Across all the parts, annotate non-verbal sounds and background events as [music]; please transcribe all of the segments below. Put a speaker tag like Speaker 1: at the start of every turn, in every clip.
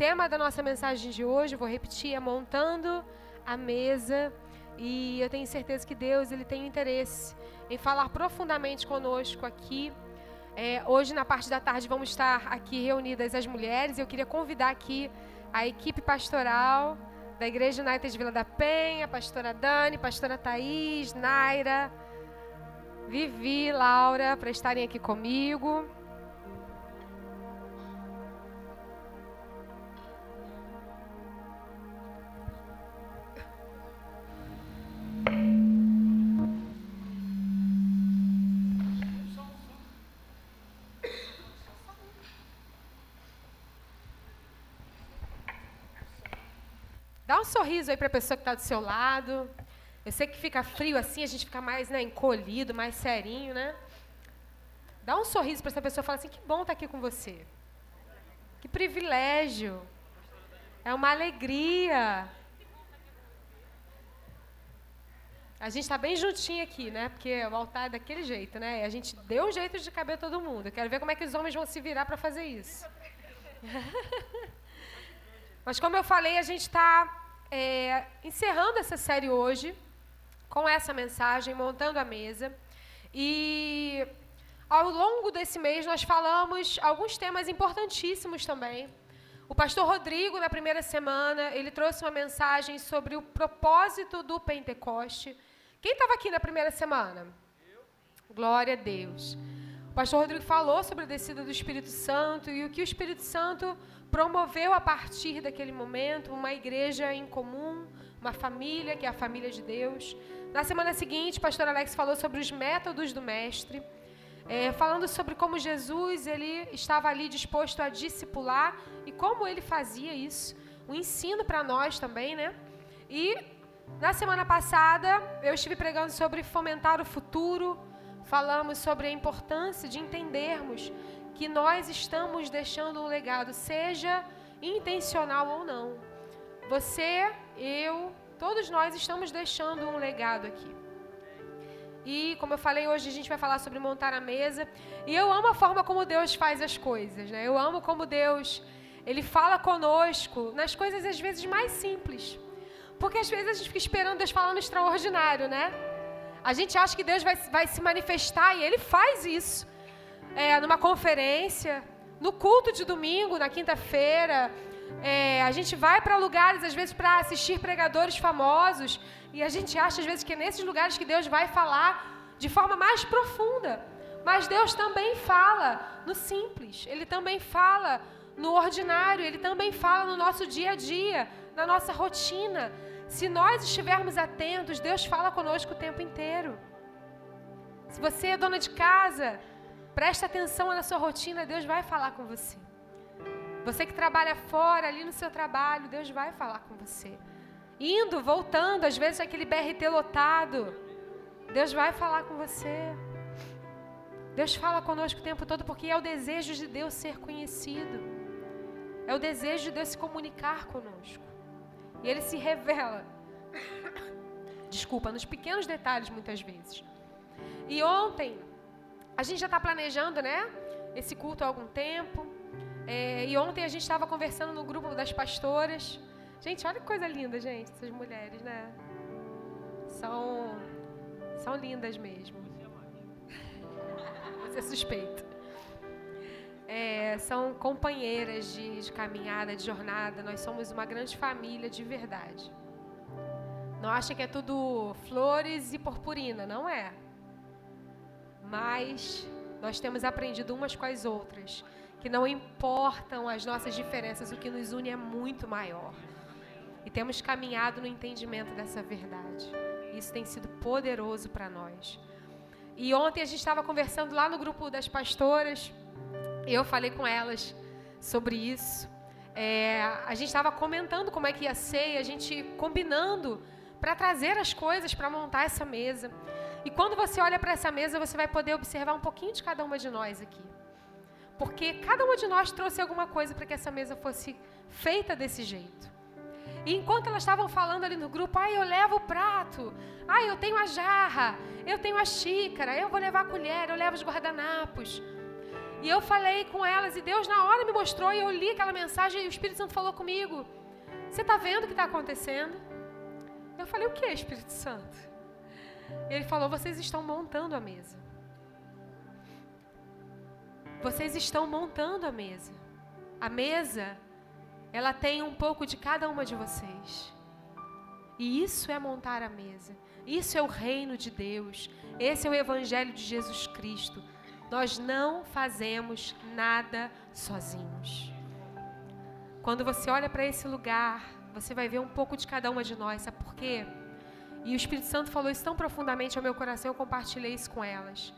Speaker 1: tema da nossa mensagem de hoje, vou repetir, é montando a mesa. E eu tenho certeza que Deus ele tem interesse em falar profundamente conosco aqui. É, hoje, na parte da tarde, vamos estar aqui reunidas as mulheres. Eu queria convidar aqui a equipe pastoral da Igreja United Vila da Penha, pastora Dani, pastora Thaís, Naira, Vivi, Laura, para estarem aqui comigo. Sorriso aí para a pessoa que está do seu lado. Eu sei que fica frio assim, a gente fica mais né, encolhido, mais serinho, né? Dá um sorriso para essa pessoa e fala assim: que bom estar tá aqui com você. Que privilégio. É uma alegria. A gente está bem juntinho aqui, né? Porque o altar é daquele jeito, né? A gente deu um jeito de caber todo mundo. Eu quero ver como é que os homens vão se virar para fazer isso. [laughs] Mas como eu falei, a gente está é, encerrando essa série hoje com essa mensagem, montando a mesa. E ao longo desse mês nós falamos alguns temas importantíssimos também. O pastor Rodrigo, na primeira semana, ele trouxe uma mensagem sobre o propósito do Pentecoste. Quem estava aqui na primeira semana? Glória a Deus. O pastor Rodrigo falou sobre a descida do Espírito Santo e o que o Espírito Santo promoveu a partir daquele momento uma igreja em comum, uma família, que é a família de Deus. Na semana seguinte, o pastor Alex falou sobre os métodos do mestre, é, falando sobre como Jesus ele estava ali disposto a discipular e como ele fazia isso. Um ensino para nós também, né? E na semana passada, eu estive pregando sobre fomentar o futuro, falamos sobre a importância de entendermos que nós estamos deixando um legado, seja intencional ou não. Você, eu, todos nós estamos deixando um legado aqui. E, como eu falei, hoje a gente vai falar sobre montar a mesa. E eu amo a forma como Deus faz as coisas, né? Eu amo como Deus, Ele fala conosco nas coisas, às vezes, mais simples. Porque, às vezes, a gente fica esperando Deus falar no extraordinário, né? A gente acha que Deus vai, vai se manifestar e Ele faz isso é, numa conferência, no culto de domingo, na quinta-feira. É, a gente vai para lugares, às vezes, para assistir pregadores famosos, e a gente acha, às vezes, que é nesses lugares que Deus vai falar de forma mais profunda. Mas Deus também fala no simples, Ele também fala no ordinário, Ele também fala no nosso dia a dia, na nossa rotina. Se nós estivermos atentos, Deus fala conosco o tempo inteiro. Se você é dona de casa, Presta atenção na sua rotina, Deus vai falar com você. Você que trabalha fora, ali no seu trabalho, Deus vai falar com você. Indo, voltando, às vezes aquele BRT lotado, Deus vai falar com você. Deus fala conosco o tempo todo porque é o desejo de Deus ser conhecido. É o desejo de Deus se comunicar conosco. E ele se revela. Desculpa, nos pequenos detalhes muitas vezes. E ontem a gente já está planejando, né? Esse culto há algum tempo. É, e ontem a gente estava conversando no grupo das pastoras. Gente, olha que coisa linda, gente, essas mulheres, né? São, são lindas mesmo. Você é suspeito. É, são companheiras de, de caminhada, de jornada. Nós somos uma grande família de verdade. Não acha que é tudo flores e purpurina, não é? mas nós temos aprendido umas com as outras que não importam as nossas diferenças, o que nos une é muito maior. E temos caminhado no entendimento dessa verdade. Isso tem sido poderoso para nós. E ontem a gente estava conversando lá no grupo das pastoras, eu falei com elas sobre isso. É, a gente estava comentando como é que ia ser, a gente combinando para trazer as coisas para montar essa mesa. E quando você olha para essa mesa, você vai poder observar um pouquinho de cada uma de nós aqui. Porque cada uma de nós trouxe alguma coisa para que essa mesa fosse feita desse jeito. E enquanto elas estavam falando ali no grupo, ai, eu levo o prato, ai, eu tenho a jarra, eu tenho a xícara, eu vou levar a colher, eu levo os guardanapos. E eu falei com elas e Deus na hora me mostrou e eu li aquela mensagem e o Espírito Santo falou comigo. Você está vendo o que está acontecendo? Eu falei, o que, Espírito Santo? Ele falou, vocês estão montando a mesa. Vocês estão montando a mesa. A mesa, ela tem um pouco de cada uma de vocês. E isso é montar a mesa. Isso é o reino de Deus. Esse é o evangelho de Jesus Cristo. Nós não fazemos nada sozinhos. Quando você olha para esse lugar, você vai ver um pouco de cada uma de nós. Sabe por quê? E o Espírito Santo falou isso tão profundamente ao meu coração, eu compartilhei isso com elas.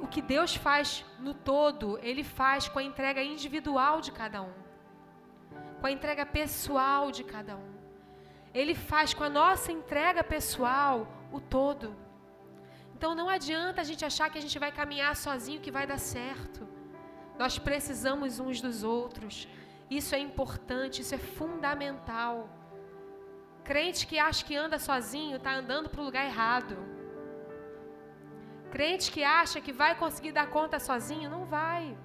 Speaker 1: O que Deus faz no todo, Ele faz com a entrega individual de cada um, com a entrega pessoal de cada um. Ele faz com a nossa entrega pessoal o todo. Então não adianta a gente achar que a gente vai caminhar sozinho que vai dar certo. Nós precisamos uns dos outros. Isso é importante, isso é fundamental. Crente que acha que anda sozinho está andando para o lugar errado. Crente que acha que vai conseguir dar conta sozinho, não vai.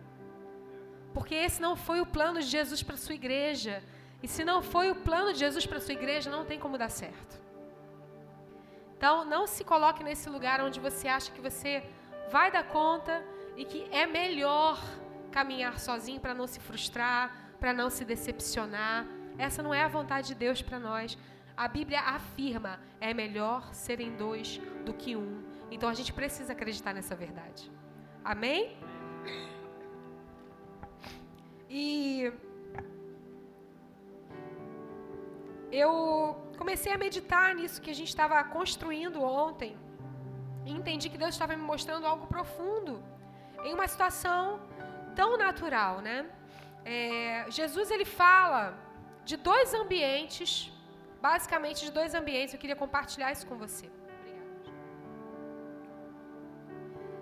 Speaker 1: Porque esse não foi o plano de Jesus para sua igreja. E se não foi o plano de Jesus para sua igreja, não tem como dar certo. Então, não se coloque nesse lugar onde você acha que você vai dar conta e que é melhor caminhar sozinho para não se frustrar, para não se decepcionar. Essa não é a vontade de Deus para nós. A Bíblia afirma: é melhor serem dois do que um. Então a gente precisa acreditar nessa verdade. Amém? E eu comecei a meditar nisso que a gente estava construindo ontem. E entendi que Deus estava me mostrando algo profundo em uma situação tão natural, né? É, Jesus ele fala de dois ambientes, basicamente de dois ambientes. Eu queria compartilhar isso com você.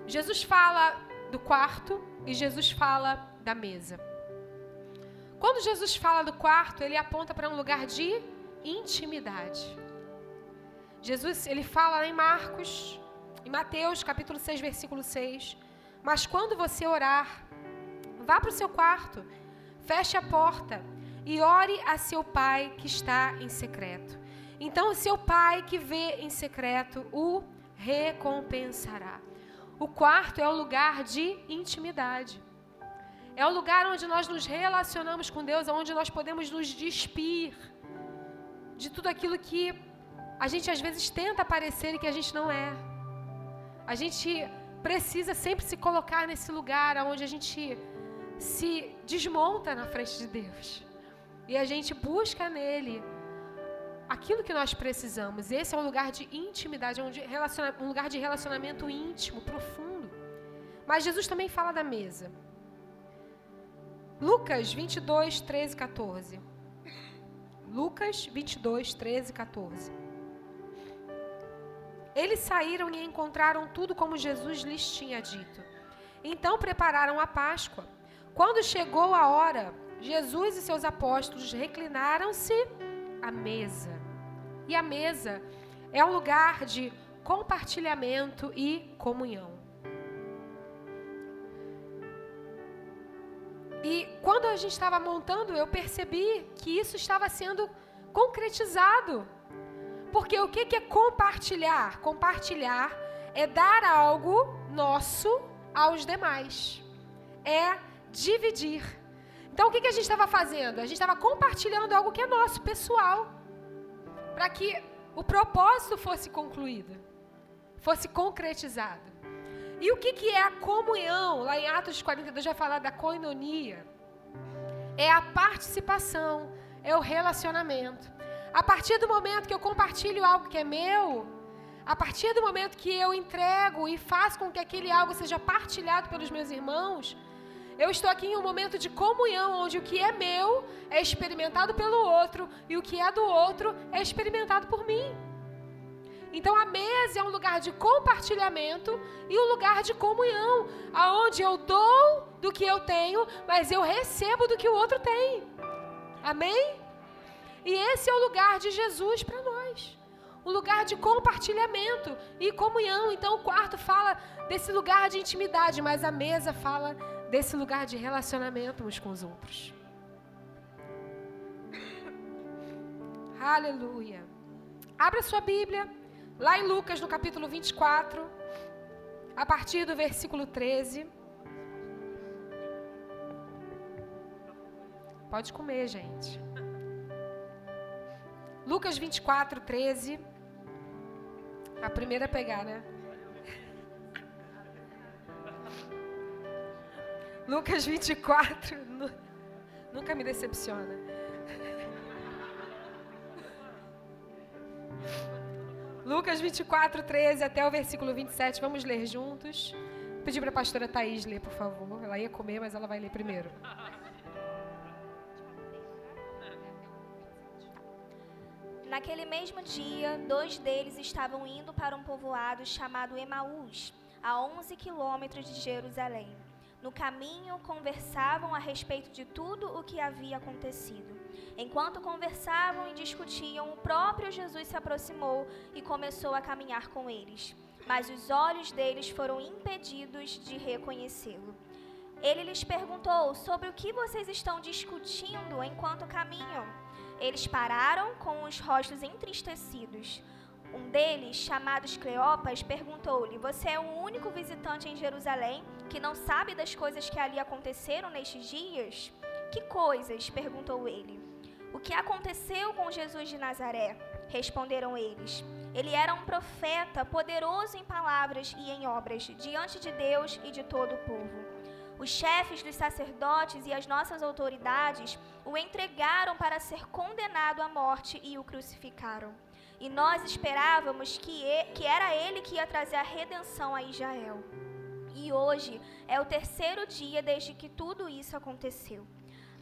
Speaker 1: Jesus fala do quarto e Jesus fala da mesa. Quando Jesus fala do quarto, ele aponta para um lugar de intimidade. Jesus, ele fala em Marcos, em Mateus, capítulo 6, versículo 6. Mas quando você orar, vá para o seu quarto Feche a porta e ore a seu pai que está em secreto. Então, o seu pai que vê em secreto o recompensará. O quarto é o lugar de intimidade. É o lugar onde nós nos relacionamos com Deus, onde nós podemos nos despir de tudo aquilo que a gente às vezes tenta parecer e que a gente não é. A gente precisa sempre se colocar nesse lugar onde a gente se desmonta na frente de Deus. E a gente busca nele aquilo que nós precisamos. Esse é um lugar de intimidade, é um, lugar de relacionamento íntimo, profundo. Mas Jesus também fala da mesa. Lucas 22, 13 e 14. Lucas 22, 13 e 14. Eles saíram e encontraram tudo como Jesus lhes tinha dito. Então prepararam a Páscoa. Quando chegou a hora, Jesus e seus apóstolos reclinaram-se à mesa. E a mesa é um lugar de compartilhamento e comunhão. E quando a gente estava montando, eu percebi que isso estava sendo concretizado. Porque o que é compartilhar? Compartilhar é dar algo nosso aos demais. É dividir. Então, o que, a gente estava fazendo? A gente estava compartilhando algo que é nosso, pessoal, para que o propósito fosse concluído, fosse concretizado. E o que, que é a comunhão? Lá em Atos 42 vai falar da koinonia. É a participação, é o relacionamento. A partir do momento que eu compartilho algo que é meu, a partir do momento que eu entrego e faço com que aquele algo seja partilhado pelos meus irmãos, eu estou aqui em um momento de comunhão, onde o que é meu é experimentado pelo outro e o que é do outro é experimentado por mim. Então a mesa é um lugar de compartilhamento e um lugar de comunhão, aonde eu dou do que eu tenho, mas eu recebo do que o outro tem. Amém? E esse é o lugar de Jesus para nós. Um lugar de compartilhamento e comunhão. Então o quarto fala desse lugar de intimidade, mas a mesa fala desse lugar de relacionamento uns com os outros. Aleluia. Abra sua Bíblia, lá em Lucas, no capítulo 24, a partir do versículo 13. Pode comer, gente. Lucas 24, 13. A primeira a pegar, né? [laughs] Lucas 24. Nunca me decepciona. [laughs] Lucas 24, 13 até o versículo 27. Vamos ler juntos. Vou pedir para a pastora Thaís ler, por favor. Ela ia comer, mas ela vai ler primeiro. [laughs]
Speaker 2: Naquele mesmo dia, dois deles estavam indo para um povoado chamado Emaús, a 11 quilômetros de Jerusalém. No caminho, conversavam a respeito de tudo o que havia acontecido. Enquanto conversavam e discutiam, o próprio Jesus se aproximou e começou a caminhar com eles. Mas os olhos deles foram impedidos de reconhecê-lo. Ele lhes perguntou: Sobre o que vocês estão discutindo enquanto caminham? Eles pararam com os rostos entristecidos. Um deles, chamado Cleopas, perguntou-lhe: Você é o único visitante em Jerusalém que não sabe das coisas que ali aconteceram nestes dias? Que coisas? perguntou ele. O que aconteceu com Jesus de Nazaré? Responderam eles. Ele era um profeta, poderoso em palavras e em obras, diante de Deus e de todo o povo. Os chefes dos sacerdotes e as nossas autoridades o entregaram para ser condenado à morte e o crucificaram. E nós esperávamos que, que era ele que ia trazer a redenção a Israel. E hoje é o terceiro dia desde que tudo isso aconteceu.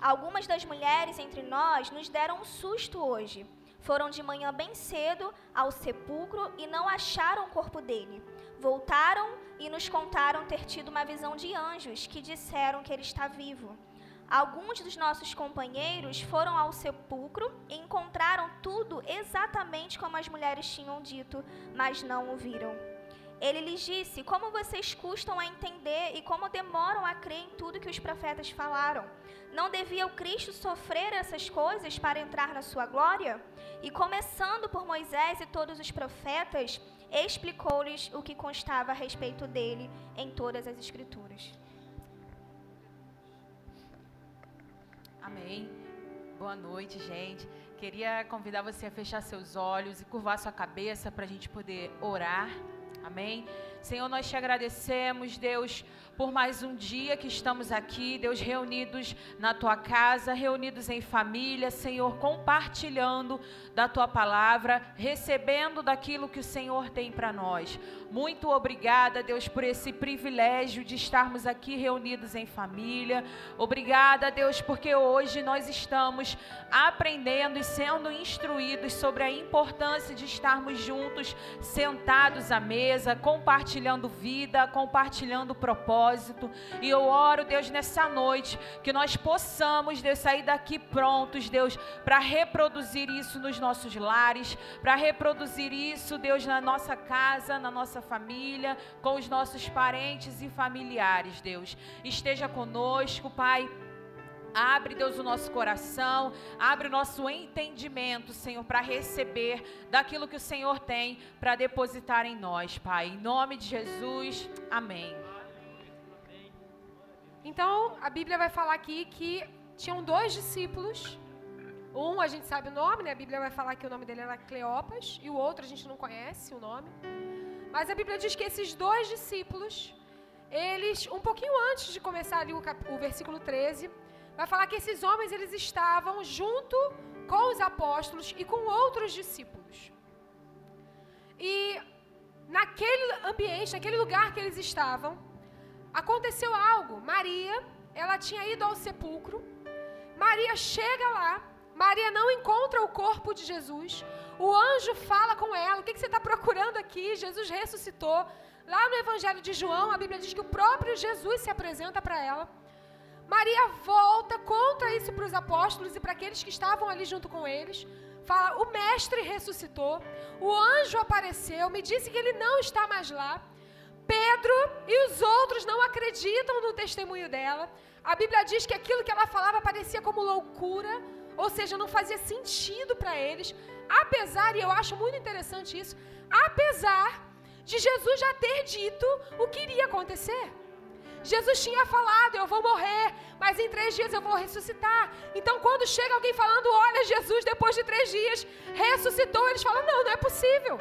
Speaker 2: Algumas das mulheres entre nós nos deram um susto hoje. Foram de manhã bem cedo ao sepulcro e não acharam o corpo dele. Voltaram e nos contaram ter tido uma visão de anjos que disseram que ele está vivo. Alguns dos nossos companheiros foram ao sepulcro e encontraram tudo exatamente como as mulheres tinham dito, mas não o viram. Ele lhes disse: Como vocês custam a entender e como demoram a crer em tudo que os profetas falaram? Não devia o Cristo sofrer essas coisas para entrar na sua glória? E começando por Moisés e todos os profetas, explicou-lhes o que constava a respeito dele em todas as Escrituras.
Speaker 3: Amém. Boa noite, gente. Queria convidar você a fechar seus olhos e curvar sua cabeça para a gente poder orar. Amém. Senhor, nós te agradecemos, Deus, por mais um dia que estamos aqui, Deus, reunidos na tua casa, reunidos em família, Senhor, compartilhando da tua palavra, recebendo daquilo que o Senhor tem para nós. Muito obrigada, Deus, por esse privilégio de estarmos aqui reunidos em família. Obrigada, Deus, porque hoje nós estamos aprendendo e sendo instruídos sobre a importância de estarmos juntos, sentados à mesa, compartilhando vida, compartilhando propósito. E eu oro, Deus, nessa noite, que nós possamos, Deus, sair daqui prontos, Deus, para reproduzir isso nos nossos lares, para reproduzir isso, Deus, na nossa casa, na nossa família, com os nossos parentes e familiares, Deus. Esteja conosco, Pai. Abre, Deus, o nosso coração, abre o nosso entendimento, Senhor, para receber daquilo que o Senhor tem para depositar em nós, Pai. Em nome de Jesus, amém.
Speaker 1: Então, a Bíblia vai falar aqui que tinham dois discípulos um a gente sabe o nome, né? A Bíblia vai falar que o nome dele era Cleopas, e o outro a gente não conhece o nome. Mas a Bíblia diz que esses dois discípulos, eles, um pouquinho antes de começar ali o, cap, o versículo 13, vai falar que esses homens eles estavam junto com os apóstolos e com outros discípulos. E naquele ambiente, naquele lugar que eles estavam, aconteceu algo. Maria, ela tinha ido ao sepulcro. Maria chega lá Maria não encontra o corpo de Jesus. O anjo fala com ela: O que, você está procurando aqui? Jesus ressuscitou. Lá no Evangelho de João, a Bíblia diz que o próprio Jesus se apresenta para ela. Maria volta, conta isso para os apóstolos e para aqueles que estavam ali junto com eles. Fala: O Mestre ressuscitou. O anjo apareceu, me disse que ele não está mais lá. Pedro e os outros não acreditam no testemunho dela. A Bíblia diz que aquilo que ela falava parecia como loucura, ou seja, não fazia sentido para eles. Apesar, e eu acho muito interessante isso, apesar de Jesus já ter dito o que iria acontecer. Jesus tinha falado: Eu vou morrer, mas em três dias eu vou ressuscitar. Então, quando chega alguém falando: Olha, Jesus, depois de três dias ressuscitou, eles falam: Não, não é possível.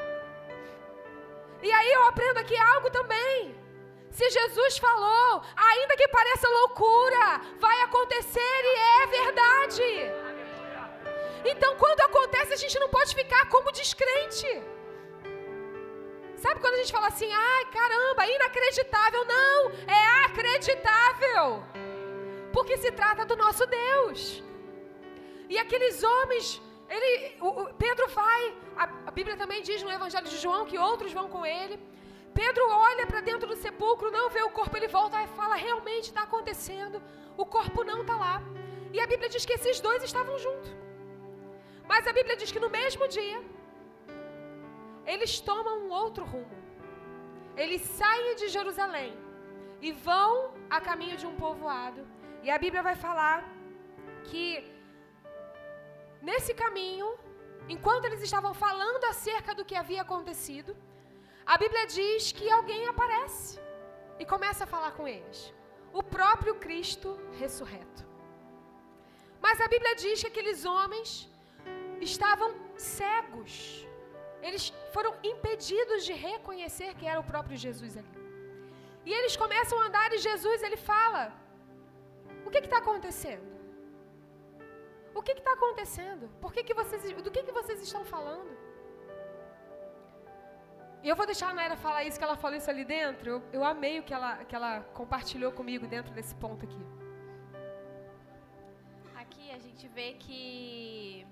Speaker 1: E aí eu aprendo aqui algo também. Se Jesus falou, ainda que pareça loucura, vai acontecer e é verdade. Então, quando acontece, a gente não pode ficar como descrente. Sabe quando a gente fala assim, ai caramba, inacreditável? Não, é acreditável. Porque se trata do nosso Deus. E aqueles homens, ele, o, o Pedro vai, a, a Bíblia também diz no Evangelho de João que outros vão com ele. Pedro olha para dentro do sepulcro, não vê o corpo, ele volta e fala: realmente está acontecendo, o corpo não está lá. E a Bíblia diz que esses dois estavam juntos. Mas a Bíblia diz que no mesmo dia, eles tomam um outro rumo. Eles saem de Jerusalém e vão a caminho de um povoado. E a Bíblia vai falar que nesse caminho, enquanto eles estavam falando acerca do que havia acontecido, a Bíblia diz que alguém aparece e começa a falar com eles. O próprio Cristo ressurreto. Mas a Bíblia diz que aqueles homens estavam cegos eles foram impedidos de reconhecer que era o próprio Jesus ali. E eles começam a andar e Jesus ele fala: O que está acontecendo? O que está acontecendo? Por que, que vocês, do que, que vocês estão falando? E eu vou deixar a Naira falar isso, que ela falou isso ali dentro. Eu, eu amei o que ela, que ela compartilhou comigo dentro desse ponto aqui.
Speaker 4: Aqui a gente vê que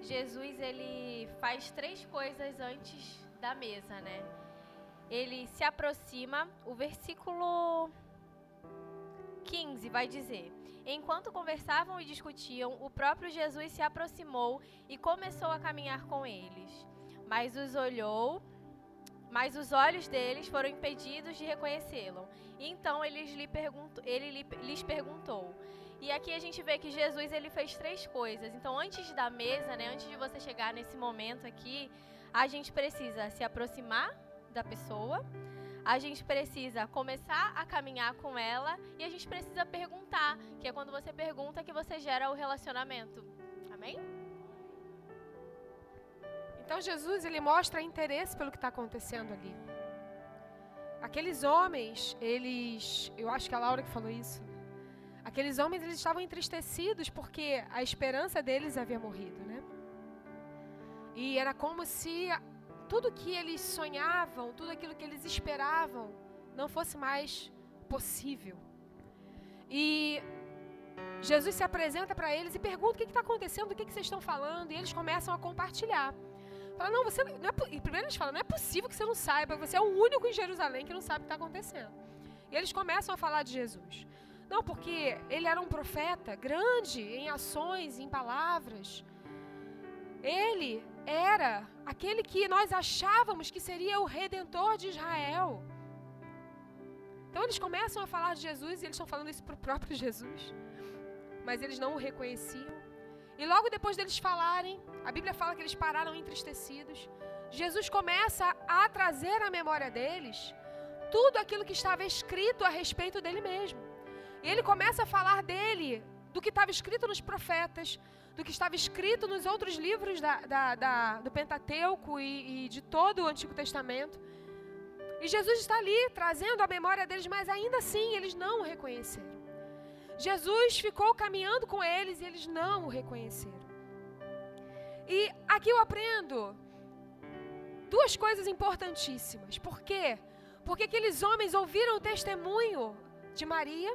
Speaker 4: Jesus ele faz três coisas antes da mesa, né? Ele se aproxima, o versículo 15 vai dizer: Enquanto conversavam e discutiam, o próprio Jesus se aproximou e começou a caminhar com eles. Mas os olhou, mas os olhos deles foram impedidos de reconhecê-lo. Então lhe perguntou, ele lhes perguntou: e aqui a gente vê que Jesus ele fez três coisas. Então, antes da mesa, né, antes de você chegar nesse momento aqui, a gente precisa se aproximar da pessoa, a gente precisa começar a caminhar com ela e a gente precisa perguntar, que é quando você pergunta que você gera o relacionamento. Amém?
Speaker 1: Então Jesus ele mostra interesse pelo que está acontecendo ali. Aqueles homens, eles, eu acho que a Laura que falou isso. Aqueles homens eles estavam entristecidos porque a esperança deles havia morrido, né? E era como se tudo que eles sonhavam, tudo aquilo que eles esperavam, não fosse mais possível. E Jesus se apresenta para eles e pergunta o que está acontecendo, o que, que vocês estão falando, e eles começam a compartilhar. Fala, não, você não é, primeiro eles falam, não é possível que você não saiba, você é o único em Jerusalém que não sabe o que está acontecendo. E eles começam a falar de Jesus. Não, porque ele era um profeta grande em ações, em palavras. Ele era aquele que nós achávamos que seria o redentor de Israel. Então eles começam a falar de Jesus e eles estão falando isso para o próprio Jesus. Mas eles não o reconheciam. E logo depois deles falarem, a Bíblia fala que eles pararam entristecidos. Jesus começa a trazer à memória deles tudo aquilo que estava escrito a respeito dele mesmo. E ele começa a falar dele, do que estava escrito nos profetas, do que estava escrito nos outros livros da, da, da, do Pentateuco e, e de todo o Antigo Testamento. E Jesus está ali trazendo a memória deles, mas ainda assim eles não o reconheceram. Jesus ficou caminhando com eles e eles não o reconheceram. E aqui eu aprendo duas coisas importantíssimas. Por quê? Porque aqueles homens ouviram o testemunho de Maria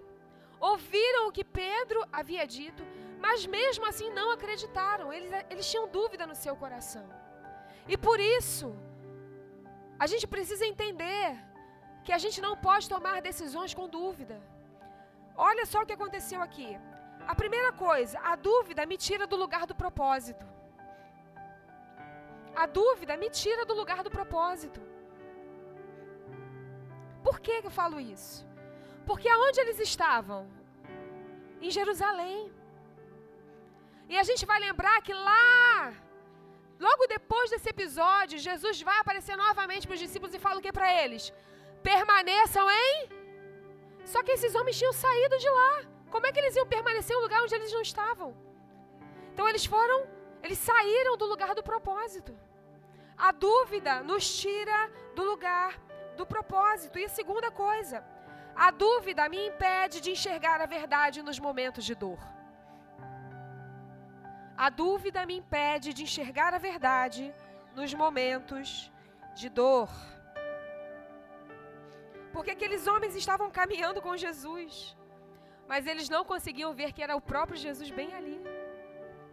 Speaker 1: ouviram o que Pedro havia dito, mas mesmo assim não acreditaram, eles, eles tinham dúvida no seu coração. E por isso, a gente precisa entender que a gente não pode tomar decisões com dúvida. Olha só o que aconteceu aqui. A primeira coisa, a dúvida me tira do lugar do propósito. A dúvida me tira do lugar do propósito. Por que eu falo isso? Porque aonde eles estavam? Em Jerusalém. E a gente vai lembrar que lá, logo depois desse episódio, Jesus vai aparecer novamente para os discípulos e fala o que para eles? Permaneçam em. Só que esses homens tinham saído de lá. Como é que eles iam permanecer em um lugar onde eles não estavam? Então eles foram, eles saíram do lugar do propósito. A dúvida nos tira do lugar do propósito. E a segunda coisa, a dúvida me impede de enxergar a verdade nos momentos de dor. A dúvida me impede de enxergar a verdade nos momentos de dor. Porque aqueles homens estavam caminhando com Jesus, mas eles não conseguiam ver que era o próprio Jesus bem ali.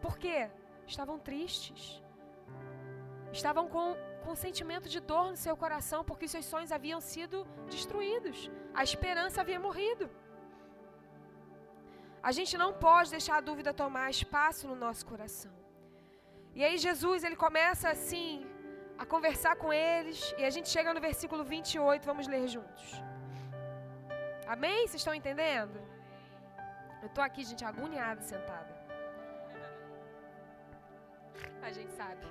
Speaker 1: Por quê? Estavam tristes. Estavam com, com um sentimento de dor no seu coração, porque seus sonhos haviam sido destruídos. A esperança havia morrido. A gente não pode deixar a dúvida tomar espaço no nosso coração. E aí Jesus, ele começa assim a conversar com eles, e a gente chega no versículo 28, vamos ler juntos. Amém? Vocês estão entendendo? Eu estou aqui, gente, agoniada sentada. A gente sabe.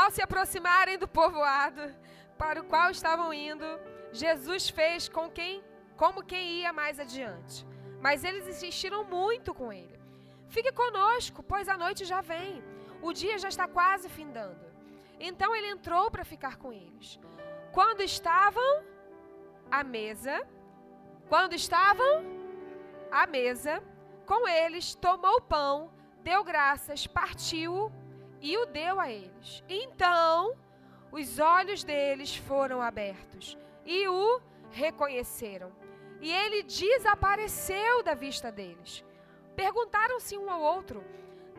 Speaker 1: Ao se aproximarem do povoado para o qual estavam indo, Jesus fez com quem, como quem ia mais adiante. Mas eles insistiram muito com ele. Fique conosco, pois a noite já vem. O dia já está quase findando. Então ele entrou para ficar com eles. Quando estavam à mesa, quando estavam à mesa com eles, tomou o pão, deu graças, partiu e o deu a eles. Então os olhos deles foram abertos e o reconheceram e ele desapareceu da vista deles. Perguntaram-se um ao outro: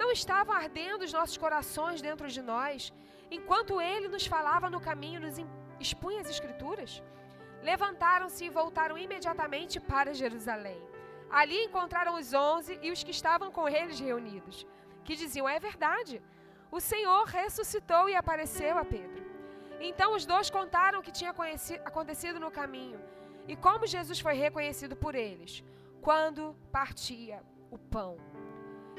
Speaker 1: Não estavam ardendo os nossos corações dentro de nós, enquanto ele nos falava no caminho, nos expunha as Escrituras? Levantaram-se e voltaram imediatamente para Jerusalém. Ali encontraram os onze e os que estavam com eles reunidos, que diziam: É verdade, o Senhor ressuscitou e apareceu a Pedro. Então os dois contaram o que tinha acontecido no caminho e como Jesus foi reconhecido por eles quando partia o pão.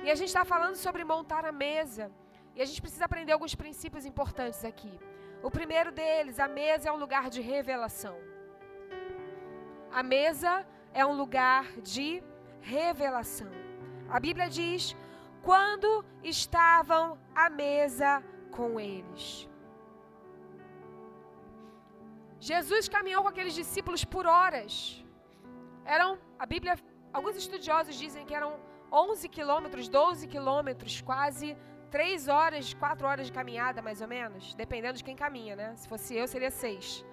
Speaker 1: E a gente está falando sobre montar a mesa. E a gente precisa aprender alguns princípios importantes aqui. O primeiro deles, a mesa é um lugar de revelação. A mesa é um lugar de revelação. A Bíblia diz: quando estavam à mesa com eles. Jesus caminhou com aqueles discípulos por horas. Eram, a Bíblia, alguns estudiosos dizem que eram 11 quilômetros, 12 quilômetros, quase 3 horas, 4 horas de caminhada, mais ou menos, dependendo de quem caminha, né? Se fosse eu, seria 6.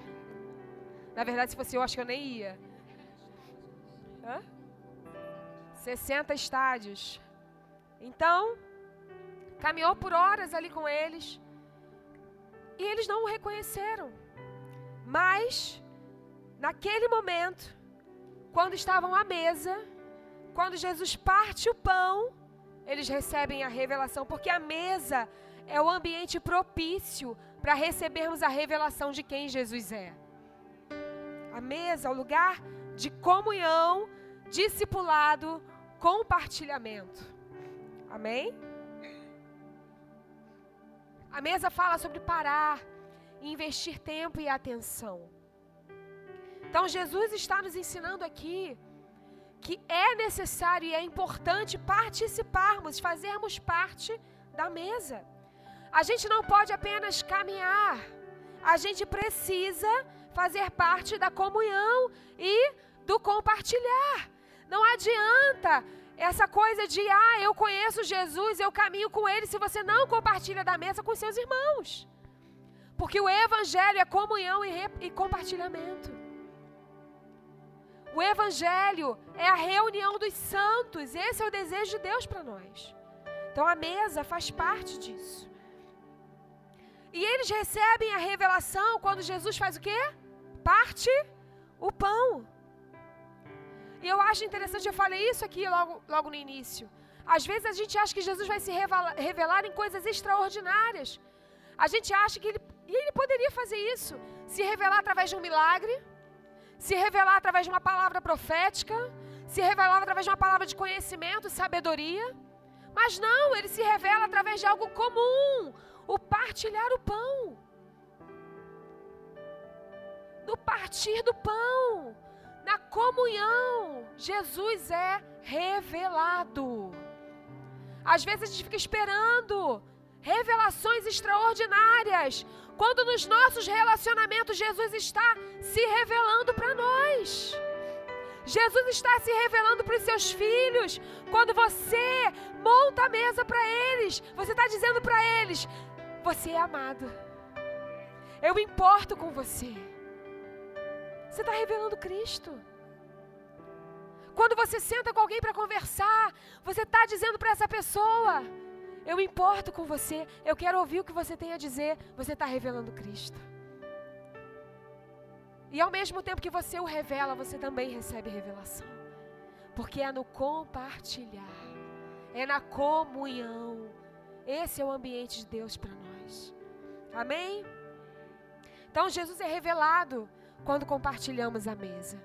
Speaker 1: Na verdade, se fosse eu, acho que eu nem ia. Hã? 60 estádios. Então, caminhou por horas ali com eles. E eles não o reconheceram. Mas, naquele momento, quando estavam à mesa, quando Jesus parte o pão, eles recebem a revelação, porque a mesa é o ambiente propício para recebermos a revelação de quem Jesus é. A mesa é o lugar de comunhão, discipulado, compartilhamento. Amém? A mesa fala sobre parar, investir tempo e atenção. Então Jesus está nos ensinando aqui que é necessário e é importante participarmos, fazermos parte da mesa. A gente não pode apenas caminhar, a gente precisa fazer parte da comunhão e do compartilhar. Não adianta essa coisa de, ah, eu conheço Jesus, eu caminho com ele, se você não compartilha da mesa com seus irmãos. Porque o Evangelho é comunhão e, e compartilhamento. O Evangelho é a reunião dos santos. Esse é o desejo de Deus para nós. Então a mesa faz parte disso. E eles recebem a revelação quando Jesus faz o quê? Parte o pão. E eu acho interessante, eu falei isso aqui logo, logo no início. Às vezes a gente acha que Jesus vai se revelar, revelar em coisas extraordinárias. A gente acha que ele E ele poderia fazer isso, se revelar através de um milagre, se revelar através de uma palavra profética, se revelar através de uma palavra de conhecimento, sabedoria. Mas não, ele se revela através de algo comum, o partilhar o pão. No partir do pão, na comunhão, Jesus é revelado. Às vezes a gente fica esperando revelações extraordinárias, quando nos nossos relacionamentos Jesus está se revelando para nós. Jesus está se revelando para os seus filhos. Quando você monta a mesa para eles, você está dizendo para eles: Você é amado. Eu importo com você. Você está revelando Cristo. Quando você senta com alguém para conversar, você está dizendo para essa pessoa: Eu importo com você, eu quero ouvir o que você tem a dizer. Você está revelando Cristo. E ao mesmo tempo que você o revela, você também recebe revelação. Porque é no compartilhar, é na comunhão. Esse é o ambiente de Deus para nós. Amém? Então Jesus é revelado quando compartilhamos a mesa.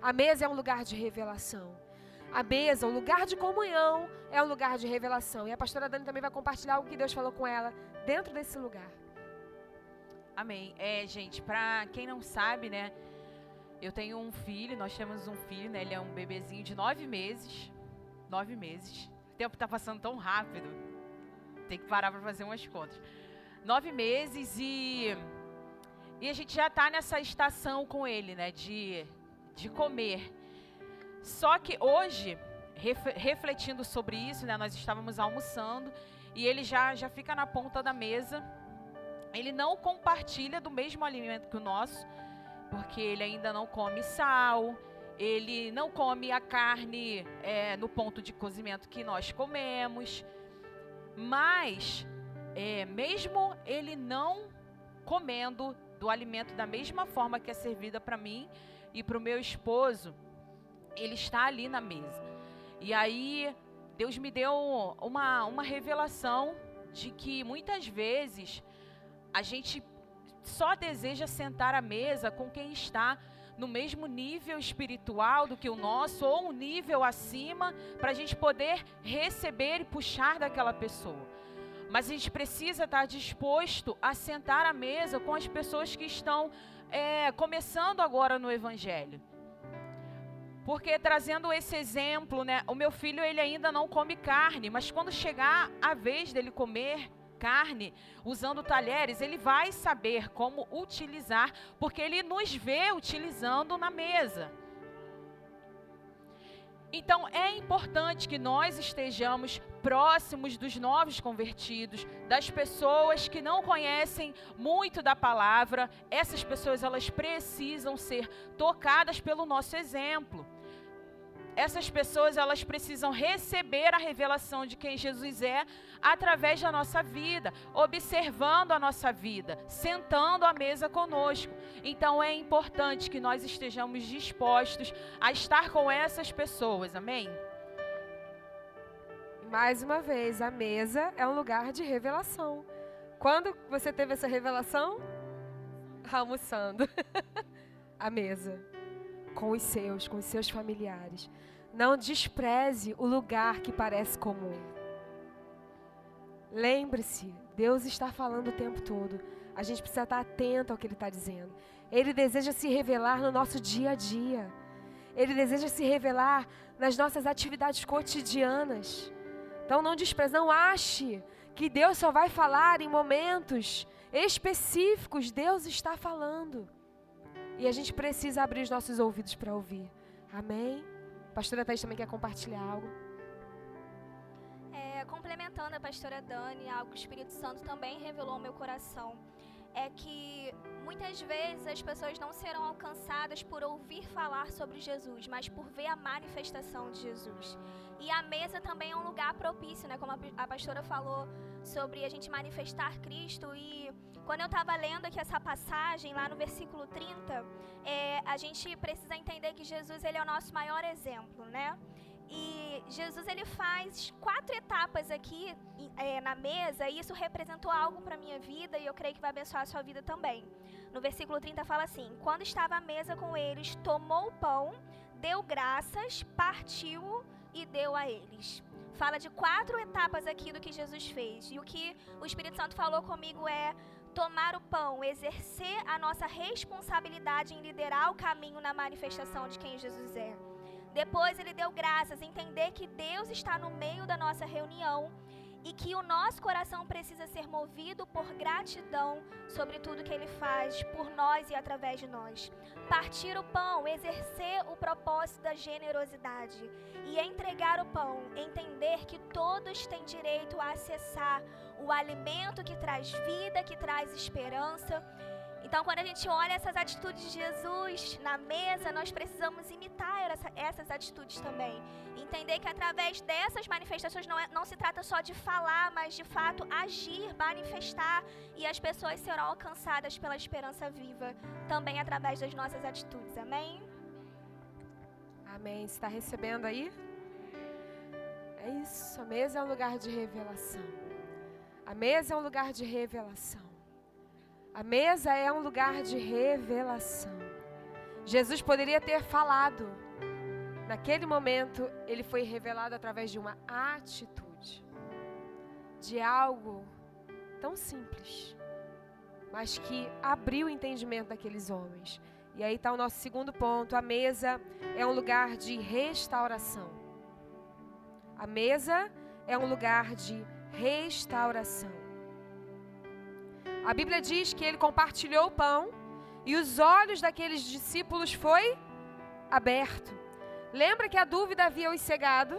Speaker 1: A mesa é um lugar de revelação. A mesa, um lugar de comunhão, é um lugar de revelação. E a pastora Dani também vai compartilhar algo que Deus falou com ela dentro desse lugar.
Speaker 3: Amém. É, gente, pra quem não sabe, né? Eu tenho um filho, nós temos um filho, né? Ele é um bebezinho de nove meses. Nove meses. O tempo tá passando tão rápido. Tem que parar para fazer umas contas. Nove meses e. E a gente já tá nessa estação com ele, né? De, de comer. Só que hoje, refletindo sobre isso, né? Nós estávamos almoçando e ele já, já fica na ponta da mesa ele não compartilha do mesmo alimento que o nosso, porque ele ainda não come sal, ele não come a carne é, no ponto de cozimento que nós comemos. Mas, é, mesmo ele não comendo do alimento da mesma forma que é servida para mim e para o meu esposo, ele está ali na mesa. E aí, Deus me deu uma, uma revelação de que muitas vezes a gente só deseja sentar à mesa com quem está no mesmo nível espiritual do que o nosso, ou um nível acima, para a gente poder receber e puxar daquela pessoa. Mas a gente precisa estar disposto a sentar à mesa com as pessoas que estão é, começando agora no Evangelho. Porque trazendo esse exemplo, né, o meu filho ele ainda não come carne, mas quando chegar a vez dele comer carne usando talheres, ele vai saber como utilizar, porque ele nos vê utilizando na mesa. Então é importante que nós estejamos próximos dos novos convertidos, das pessoas que não conhecem muito da palavra. Essas pessoas elas precisam ser tocadas pelo nosso exemplo essas pessoas elas precisam receber a revelação de quem Jesus é através da nossa vida, observando a nossa vida, sentando à mesa conosco. Então é importante que nós estejamos dispostos a estar com essas pessoas. Amém?
Speaker 1: Mais uma vez, a mesa é um lugar de revelação. Quando você teve essa revelação? Almoçando. [laughs] a mesa com os seus, com os seus familiares. Não despreze o lugar que parece comum. Lembre-se, Deus está falando o tempo todo. A gente precisa estar atento ao que Ele está dizendo. Ele deseja se revelar no nosso dia a dia. Ele deseja se revelar nas nossas atividades cotidianas. Então não despreze, não ache que Deus só vai falar em momentos específicos. Deus está falando. E a gente precisa abrir os nossos ouvidos para ouvir. Amém? A pastora Thais também quer compartilhar algo.
Speaker 2: É, complementando a pastora Dani, algo que o Espírito Santo também revelou ao meu coração é que muitas vezes as pessoas não serão alcançadas por ouvir falar sobre Jesus, mas por ver a manifestação de Jesus. E a mesa também é um lugar propício, né? Como a pastora falou sobre a gente manifestar Cristo. E quando eu estava lendo aqui essa passagem, lá no versículo 30, é, a gente precisa entender que Jesus ele é o nosso maior exemplo, né? E Jesus ele faz quatro etapas aqui é, na mesa e isso representou algo para minha vida e eu creio que vai abençoar a sua vida também. No versículo 30 fala assim: Quando estava à mesa com eles, tomou o pão, deu graças, partiu e deu a eles. Fala de quatro etapas aqui do que Jesus fez. E o que o Espírito Santo falou comigo é tomar o pão, exercer a nossa responsabilidade em liderar o caminho na manifestação de quem Jesus é. Depois ele deu graças, entender que Deus está no meio da nossa reunião e que o nosso coração precisa ser movido por gratidão sobre tudo que ele faz por nós e através de nós. Partir o pão, exercer o propósito da generosidade e entregar o pão, entender que todos têm direito a acessar o alimento que traz vida, que traz esperança então, quando a gente olha essas atitudes de Jesus na mesa, nós precisamos imitar essa, essas atitudes também. Entender que através dessas manifestações não, é, não se trata só de falar, mas de fato agir, manifestar, e as pessoas serão alcançadas pela esperança viva também através das nossas atitudes. Amém?
Speaker 1: Amém. Está recebendo aí? É isso. A mesa é um lugar de revelação. A mesa é um lugar de revelação. A mesa é um lugar de revelação. Jesus poderia ter falado. Naquele momento, ele foi revelado através de uma atitude, de algo tão simples, mas que abriu o entendimento daqueles homens. E aí está o nosso segundo ponto: a mesa é um lugar de restauração. A mesa é um lugar de restauração. A Bíblia diz que ele compartilhou o pão e os olhos daqueles discípulos foi aberto. Lembra que a dúvida havia os cegado?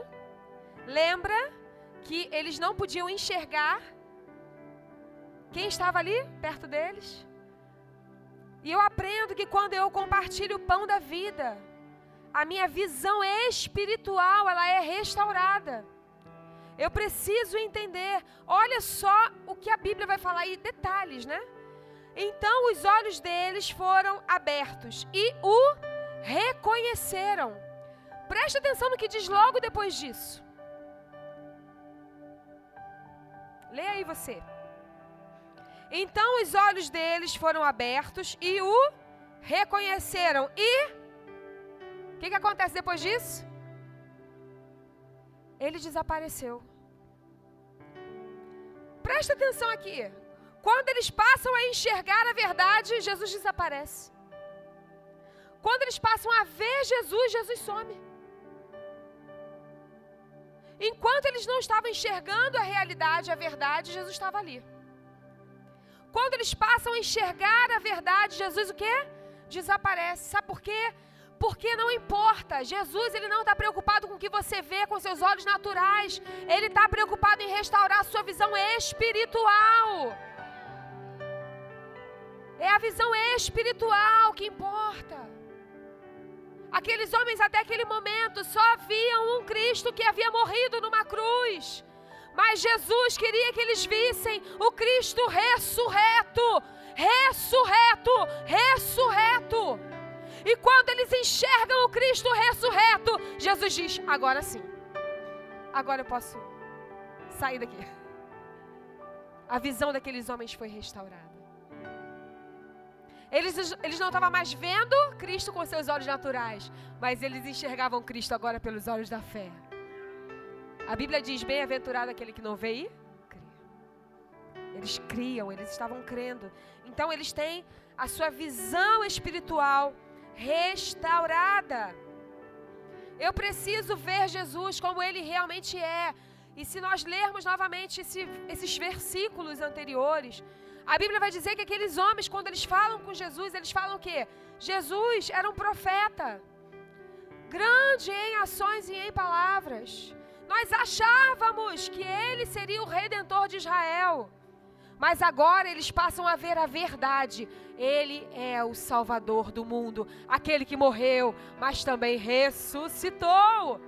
Speaker 1: Lembra que eles não podiam enxergar quem estava ali perto deles? E eu aprendo que quando eu compartilho o pão da vida, a minha visão espiritual ela é restaurada. Eu preciso entender. Olha só o que a Bíblia vai falar aí, detalhes, né? Então os olhos deles foram abertos e o reconheceram. Preste atenção no que diz logo depois disso. Leia aí você. Então os olhos deles foram abertos e o reconheceram. E o que, que acontece depois disso? Ele desapareceu. Presta atenção aqui. Quando eles passam a enxergar a verdade, Jesus desaparece. Quando eles passam a ver Jesus, Jesus some. Enquanto eles não estavam enxergando a realidade, a verdade, Jesus estava ali. Quando eles passam a enxergar a verdade, Jesus o quê? Desaparece. Sabe por quê? Porque não importa, Jesus ele não está preocupado com o que você vê com seus olhos naturais, ele está preocupado em restaurar a sua visão espiritual. É a visão espiritual que importa. Aqueles homens até aquele momento só viam um Cristo que havia morrido numa cruz. Mas Jesus queria que eles vissem o Cristo ressurreto, ressurreto, ressurreto. E quando eles enxergam o Cristo ressurreto, Jesus diz: agora sim, agora eu posso sair daqui. A visão daqueles homens foi restaurada. Eles, eles não estavam mais vendo Cristo com seus olhos naturais, mas eles enxergavam Cristo agora pelos olhos da fé. A Bíblia diz: bem-aventurado aquele que não vê e crê. Eles criam, eles estavam crendo. Então eles têm a sua visão espiritual restaurada. Eu preciso ver Jesus como ele realmente é. E se nós lermos novamente esse, esses versículos anteriores, a Bíblia vai dizer que aqueles homens, quando eles falam com Jesus, eles falam o quê? Jesus era um profeta, grande em ações e em palavras. Nós achávamos que ele seria o redentor de Israel. Mas agora eles passam a ver a verdade. Ele é o Salvador do mundo, aquele que morreu, mas também ressuscitou.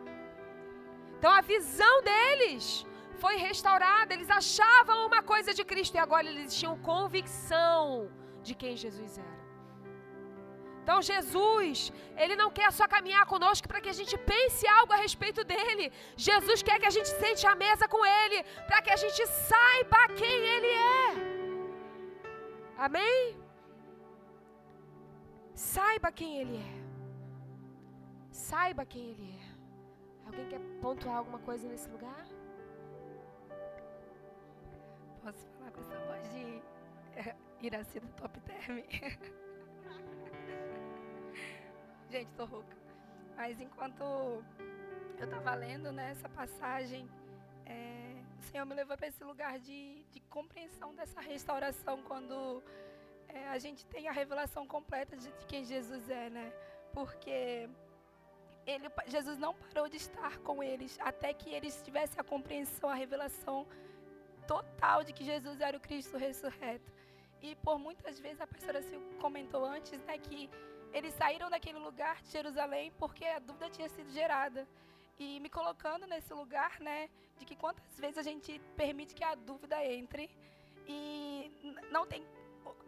Speaker 1: Então a visão deles foi restaurada. Eles achavam uma coisa de Cristo e agora eles tinham convicção de quem Jesus era. Então, Jesus, Ele não quer só caminhar conosco para que a gente pense algo a respeito dele. Jesus quer que a gente sente a mesa com Ele, para que a gente saiba quem é. Amém? Saiba quem Ele é. Saiba quem Ele é. Alguém quer pontuar alguma coisa nesse lugar?
Speaker 5: Posso falar com essa voz de Iraci do Top Term? [laughs] Gente, tô rouca. Mas enquanto eu estava lendo né, essa passagem, é, o Senhor me levou para esse lugar de, de, compreensão dessa restauração quando é, a gente tem a revelação completa de, quem Jesus é, né? Porque ele, Jesus não parou de estar com eles até que eles tivessem a compreensão, a revelação total de que Jesus era o Cristo ressurreto. E por muitas vezes a pastora Sil comentou antes, né, que eles saíram daquele lugar de Jerusalém porque a dúvida tinha sido gerada. E me colocando nesse lugar, né, de que quantas vezes a gente permite que a dúvida entre e não tem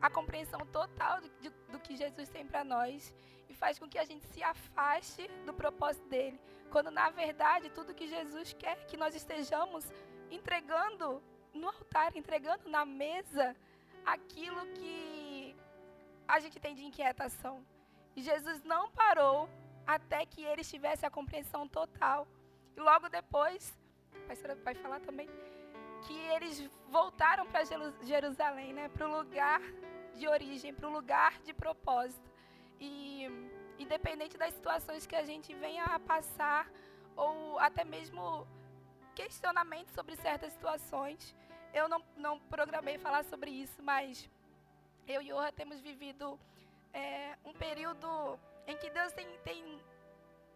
Speaker 5: a compreensão total do, de, do que Jesus tem para nós e faz com que a gente se afaste do propósito dele, quando na verdade tudo que Jesus quer que nós estejamos entregando no altar, entregando na mesa aquilo que a gente tem de inquietação. E Jesus não parou até que eles tivessem a compreensão total. E logo depois, a pastora vai falar também, que eles voltaram para Jerusalém, né, para o lugar de origem, para o lugar de propósito. E independente das situações que a gente venha a passar, ou até mesmo questionamentos sobre certas situações, eu não, não programei falar sobre isso, mas eu e Orra temos vivido é, um período em que Deus tem, tem,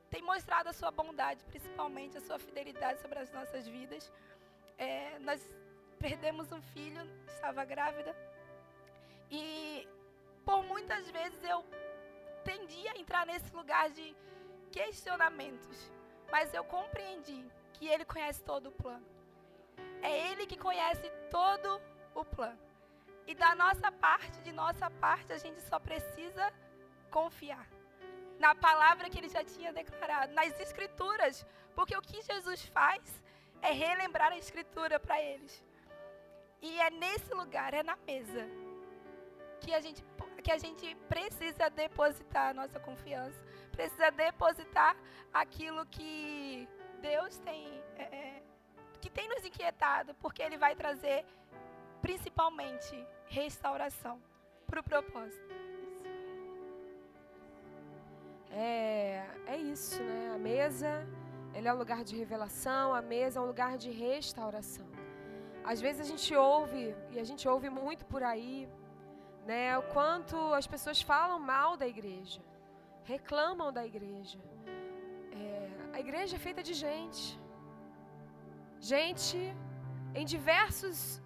Speaker 5: tem mostrado a sua bondade, principalmente a sua fidelidade sobre as nossas vidas. É, nós perdemos um filho, estava grávida, e por muitas vezes eu tendia a entrar nesse lugar de questionamentos, mas eu compreendi que Ele conhece todo o plano. É Ele que conhece todo o plano. E da nossa parte, de nossa parte, a gente só precisa confiar na palavra que ele já tinha declarado, nas escrituras, porque o que Jesus faz é relembrar a escritura para eles. E é nesse lugar, é na mesa, que a gente que a gente precisa depositar a nossa confiança, precisa depositar aquilo que Deus tem, é, é que tem nos inquietado, porque Ele vai trazer principalmente restauração para o propósito.
Speaker 1: É, é isso, né? A mesa, ele é um lugar de revelação, a mesa é um lugar de restauração. Às vezes a gente ouve, e a gente ouve muito por aí, né? O quanto as pessoas falam mal da igreja, reclamam da igreja. É, a igreja é feita de gente. Gente em diversos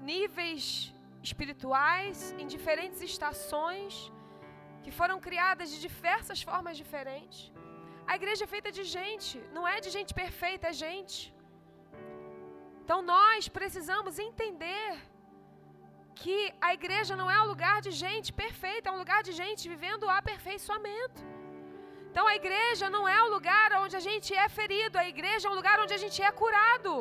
Speaker 1: níveis espirituais, em diferentes estações, que foram criadas de diversas formas diferentes. A igreja é feita de gente, não é de gente perfeita, é gente. Então nós precisamos entender que a igreja não é um lugar de gente perfeita, é um lugar de gente vivendo o aperfeiçoamento. Então a igreja não é um lugar onde a gente é ferido, a igreja é um lugar onde a gente é curado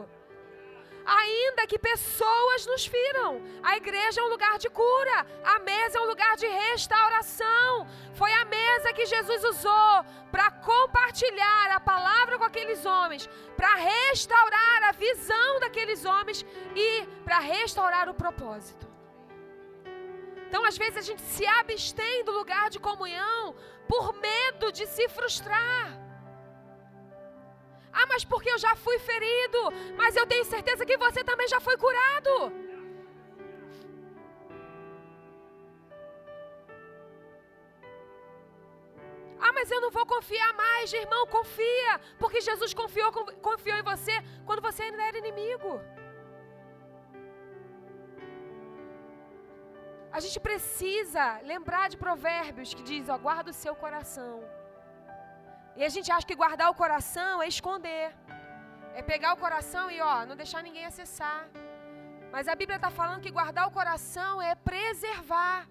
Speaker 1: ainda que pessoas nos firam. A igreja é um lugar de cura, a mesa é um lugar de restauração. Foi a mesa que Jesus usou para compartilhar a palavra com aqueles homens, para restaurar a visão daqueles homens e para restaurar o propósito. Então, às vezes, a gente se abstém do lugar de comunhão por medo de se frustrar. Ah, mas porque eu já fui ferido. Mas eu tenho certeza que você também já foi curado. Ah, mas eu não vou confiar mais, irmão, confia, porque Jesus confiou, confiou em você quando você ainda era inimigo. A gente precisa lembrar de provérbios que diz, ó, guarda o seu coração. E a gente acha que guardar o coração é esconder. É pegar o coração e ó, não deixar ninguém acessar. Mas a Bíblia está falando que guardar o coração é preservar.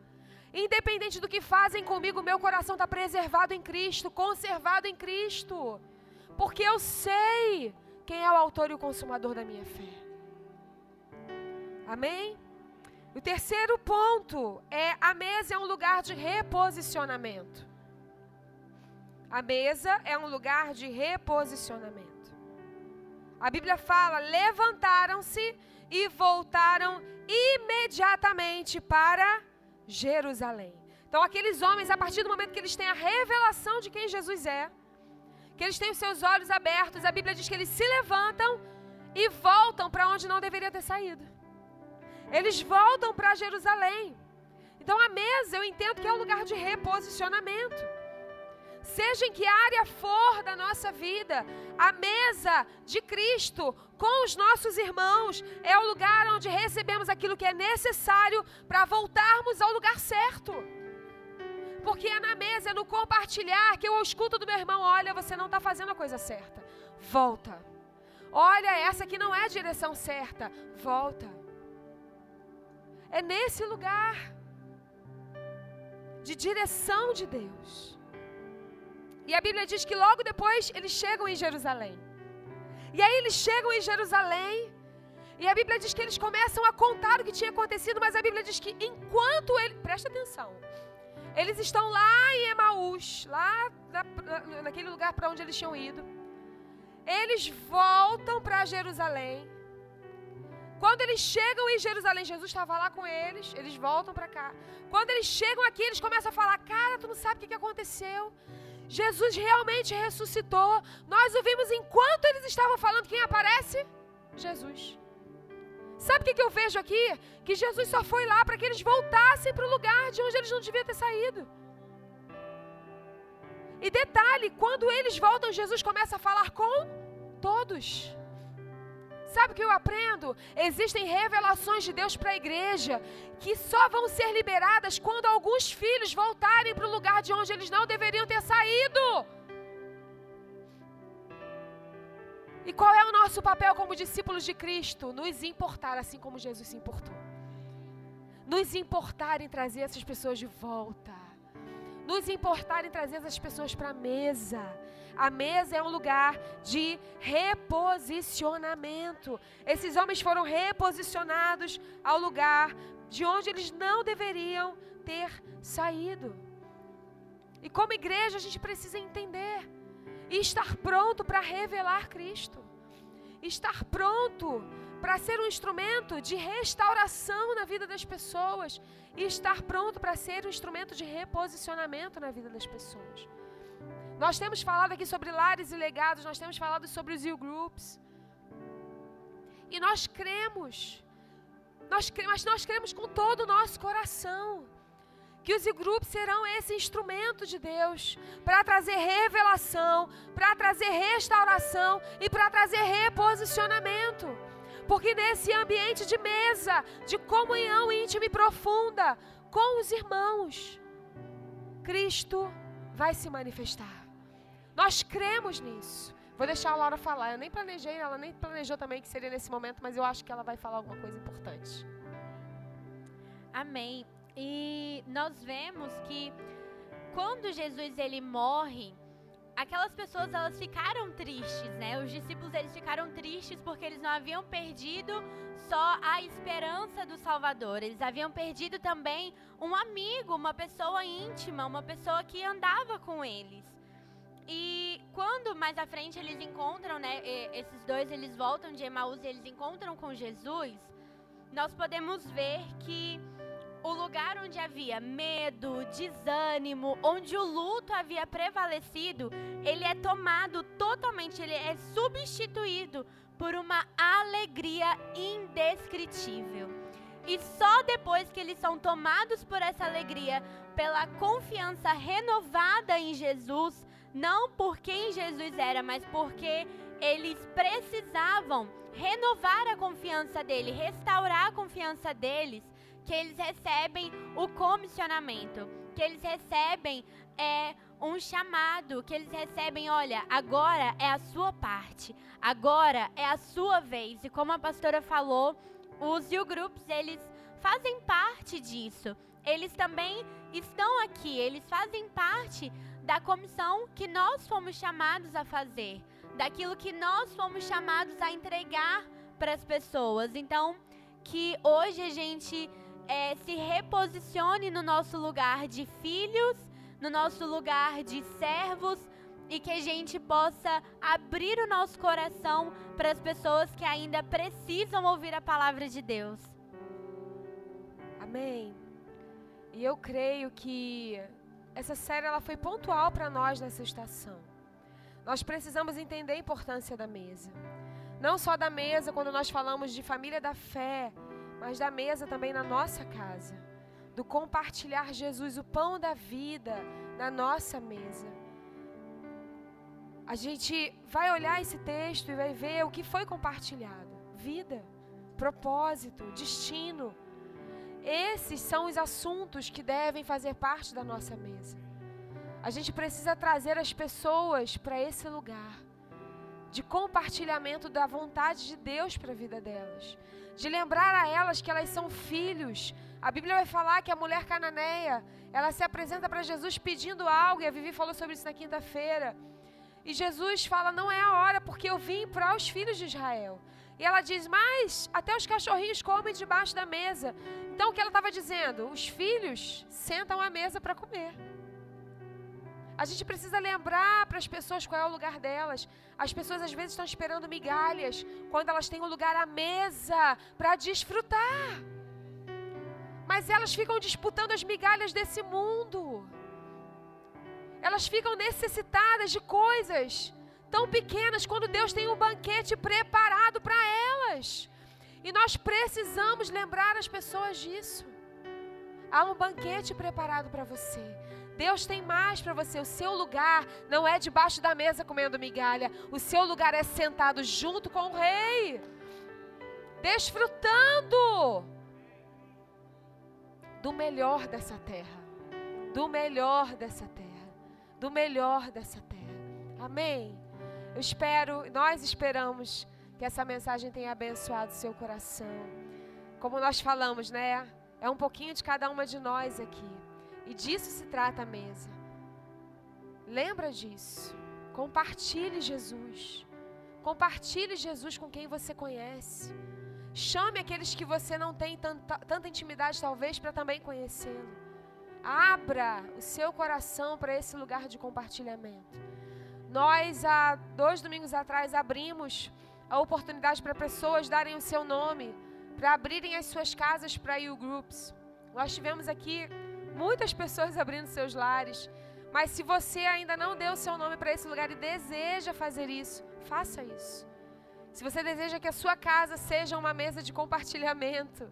Speaker 1: Independente do que fazem comigo, meu coração está preservado em Cristo, conservado em Cristo. Porque eu sei quem é o autor e o consumador da minha fé. Amém? O terceiro ponto é a mesa é um lugar de reposicionamento. A mesa é um lugar de reposicionamento. A Bíblia fala: levantaram-se e voltaram imediatamente para Jerusalém. Então, aqueles homens, a partir do momento que eles têm a revelação de quem Jesus é, que eles têm os seus olhos abertos, a Bíblia diz que eles se levantam e voltam para onde não deveria ter saído. Eles voltam para Jerusalém. Então, a mesa eu entendo que é um lugar de reposicionamento. Seja em que área for da nossa vida, a mesa de Cristo com os nossos irmãos é o lugar onde recebemos aquilo que é necessário para voltarmos ao lugar certo. Porque é na mesa, é no compartilhar que eu escuto do meu irmão: olha, você não está fazendo a coisa certa. Volta. Olha, essa aqui não é a direção certa. Volta. É nesse lugar de direção de Deus e a Bíblia diz que logo depois eles chegam em Jerusalém. E aí eles chegam em Jerusalém. E a Bíblia diz que eles começam a contar o que tinha acontecido, mas a Bíblia diz que enquanto ele. Presta atenção. Eles estão lá em Emaús, lá na, naquele lugar para onde eles tinham ido. Eles voltam para Jerusalém. Quando eles chegam em Jerusalém, Jesus estava lá com eles, eles voltam para cá. Quando eles chegam aqui, eles começam a falar: Cara, tu não sabe o que aconteceu. Jesus realmente ressuscitou. Nós o vimos enquanto eles estavam falando. Quem aparece? Jesus. Sabe o que, que eu vejo aqui? Que Jesus só foi lá para que eles voltassem para o lugar de onde eles não deviam ter saído. E detalhe: quando eles voltam, Jesus começa a falar com todos. Sabe o que eu aprendo? Existem revelações de Deus para a igreja que só vão ser liberadas quando alguns filhos voltarem para o lugar de onde eles não deveriam ter saído. E qual é o nosso papel como discípulos de Cristo? Nos importar assim como Jesus se importou. Nos importar em trazer essas pessoas de volta. Nos importar em trazer essas pessoas para a mesa a mesa é um lugar de reposicionamento. Esses homens foram reposicionados ao lugar de onde eles não deveriam ter saído. E como igreja, a gente precisa entender e estar pronto para revelar Cristo. Estar pronto para ser um instrumento de restauração na vida das pessoas e estar pronto para ser um instrumento de reposicionamento na vida das pessoas. Nós temos falado aqui sobre lares e legados, nós temos falado sobre os you groups. E nós cremos, nós mas nós cremos com todo o nosso coração que os grupos serão esse instrumento de Deus para trazer revelação, para trazer restauração e para trazer reposicionamento. Porque nesse ambiente de mesa, de comunhão íntima e profunda com os irmãos, Cristo vai se manifestar. Nós cremos nisso. Vou deixar a Laura falar. Eu nem planejei, ela nem planejou também que seria nesse momento, mas eu acho que ela vai falar alguma coisa importante.
Speaker 6: Amém. E nós vemos que quando Jesus ele morre, aquelas pessoas elas ficaram tristes, né? Os discípulos eles ficaram tristes porque eles não haviam perdido só a esperança do Salvador, eles haviam perdido também um amigo, uma pessoa íntima, uma pessoa que andava com eles. E quando mais à frente eles encontram, né, esses dois eles voltam de Emaús e eles encontram com Jesus, nós podemos ver que o lugar onde havia medo, desânimo, onde o luto havia prevalecido, ele é tomado totalmente, ele é substituído por uma alegria indescritível. E só depois que eles são tomados por essa alegria, pela confiança renovada em Jesus, não por quem Jesus era, mas porque eles precisavam renovar a confiança dele, restaurar a confiança deles, que eles recebem o comissionamento, que eles recebem é, um chamado, que eles recebem, olha, agora é a sua parte, agora é a sua vez. E como a pastora falou, os U Groups, eles fazem parte disso.
Speaker 7: eles também estão aqui, eles fazem parte da comissão que nós fomos chamados a fazer, daquilo que nós fomos chamados a entregar para as pessoas. Então, que hoje a gente é, se reposicione no nosso lugar de filhos, no nosso lugar de servos e que a gente possa abrir o nosso coração para as pessoas que ainda precisam ouvir a palavra de Deus.
Speaker 1: Amém. E eu creio que essa série ela foi pontual para nós nessa estação. Nós precisamos entender a importância da mesa. Não só da mesa quando nós falamos de família da fé, mas da mesa também na nossa casa. Do compartilhar Jesus, o pão da vida, na nossa mesa. A gente vai olhar esse texto e vai ver o que foi compartilhado: vida, propósito, destino. Esses são os assuntos que devem fazer parte da nossa mesa. A gente precisa trazer as pessoas para esse lugar de compartilhamento da vontade de Deus para a vida delas, de lembrar a elas que elas são filhos. A Bíblia vai falar que a mulher cananeia, ela se apresenta para Jesus pedindo algo, e a Vivi falou sobre isso na quinta-feira. E Jesus fala: Não é a hora, porque eu vim para os filhos de Israel. E ela diz: Mas até os cachorrinhos comem debaixo da mesa. Então o que ela estava dizendo? Os filhos sentam à mesa para comer. A gente precisa lembrar para as pessoas qual é o lugar delas. As pessoas às vezes estão esperando migalhas quando elas têm um lugar à mesa para desfrutar. Mas elas ficam disputando as migalhas desse mundo. Elas ficam necessitadas de coisas tão pequenas quando Deus tem um banquete preparado para elas. E nós precisamos lembrar as pessoas disso. Há um banquete preparado para você. Deus tem mais para você. O seu lugar não é debaixo da mesa comendo migalha. O seu lugar é sentado junto com o rei, desfrutando do melhor dessa terra. Do melhor dessa terra do melhor dessa terra. Amém? Eu espero, nós esperamos que essa mensagem tenha abençoado seu coração. Como nós falamos, né? É um pouquinho de cada uma de nós aqui. E disso se trata a mesa. Lembra disso. Compartilhe Jesus. Compartilhe Jesus com quem você conhece. Chame aqueles que você não tem tanta, tanta intimidade, talvez, para também conhecê-lo. Abra o seu coração para esse lugar de compartilhamento. Nós, há dois domingos atrás, abrimos a oportunidade para pessoas darem o seu nome, para abrirem as suas casas para You Groups. Nós tivemos aqui muitas pessoas abrindo seus lares. Mas se você ainda não deu o seu nome para esse lugar e deseja fazer isso, faça isso. Se você deseja que a sua casa seja uma mesa de compartilhamento,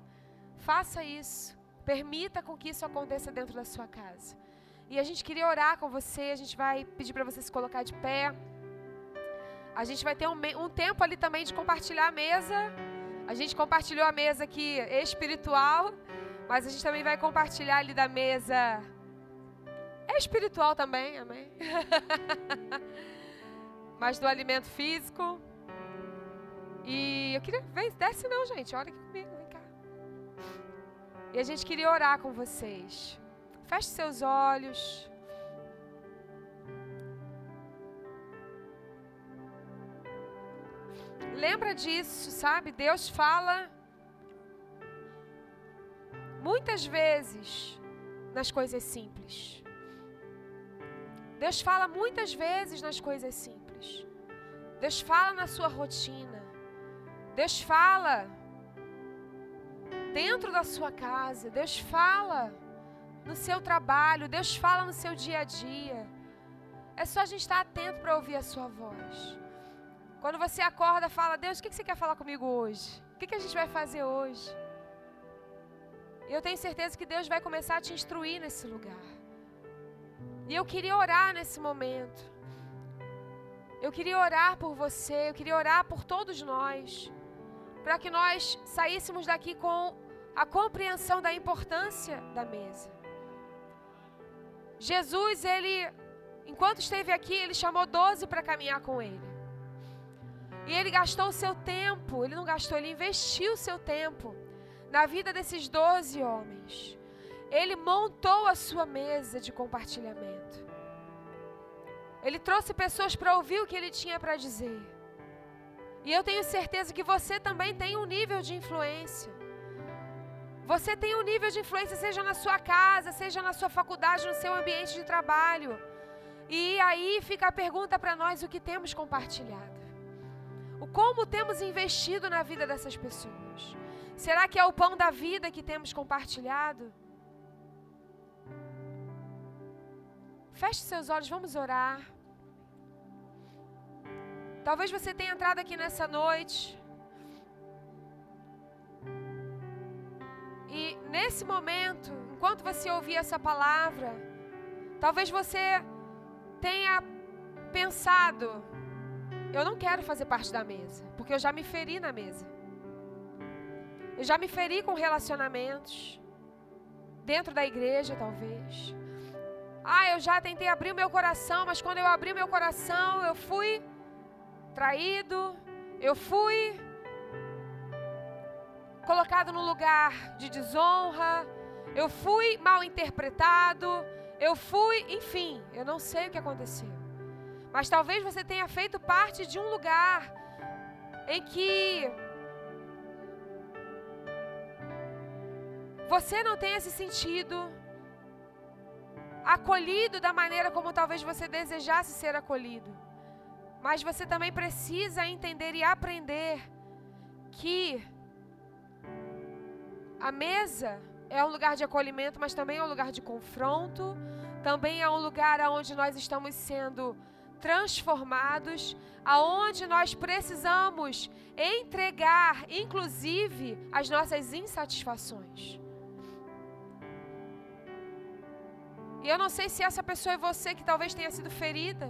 Speaker 1: faça isso. Permita com que isso aconteça dentro da sua casa. E a gente queria orar com você, a gente vai pedir para você se colocar de pé. A gente vai ter um, um, tempo ali também de compartilhar a mesa. A gente compartilhou a mesa aqui espiritual, mas a gente também vai compartilhar ali da mesa. É espiritual também, amém? [laughs] mas do alimento físico. E eu queria. Vem, desce não, gente. Olha aqui comigo. E a gente queria orar com vocês. Feche seus olhos. Lembra disso, sabe? Deus fala muitas vezes nas coisas simples. Deus fala muitas vezes nas coisas simples. Deus fala na sua rotina. Deus fala dentro da sua casa. Deus fala no seu trabalho. Deus fala no seu dia a dia. É só a gente estar atento para ouvir a sua voz. Quando você acorda, fala: Deus, o que você quer falar comigo hoje? O que a gente vai fazer hoje? Eu tenho certeza que Deus vai começar a te instruir nesse lugar. E eu queria orar nesse momento. Eu queria orar por você, eu queria orar por todos nós, para que nós saíssemos daqui com a compreensão da importância da mesa. Jesus, ele, enquanto esteve aqui, ele chamou doze para caminhar com ele. E ele gastou o seu tempo, ele não gastou, ele investiu o seu tempo na vida desses doze homens. ele montou a sua mesa de compartilhamento. Ele trouxe pessoas para ouvir o que ele tinha para dizer. E eu tenho certeza que você também tem um nível de influência. Você tem um nível de influência, seja na sua casa, seja na sua faculdade, no seu ambiente de trabalho. E aí fica a pergunta para nós: o que temos compartilhado? O como temos investido na vida dessas pessoas? Será que é o pão da vida que temos compartilhado? Feche seus olhos, vamos orar. Talvez você tenha entrado aqui nessa noite. E nesse momento, enquanto você ouvia essa palavra, talvez você tenha pensado: eu não quero fazer parte da mesa, porque eu já me feri na mesa. Eu já me feri com relacionamentos, dentro da igreja, talvez. Ah, eu já tentei abrir o meu coração, mas quando eu abri o meu coração, eu fui traído, eu fui colocado num lugar de desonra, eu fui mal interpretado, eu fui, enfim, eu não sei o que aconteceu. Mas talvez você tenha feito parte de um lugar em que você não tenha se sentido acolhido da maneira como talvez você desejasse ser acolhido. Mas você também precisa entender e aprender que a mesa é um lugar de acolhimento, mas também é um lugar de confronto, também é um lugar onde nós estamos sendo transformados, aonde nós precisamos entregar, inclusive, as nossas insatisfações. E eu não sei se essa pessoa é você que talvez tenha sido ferida.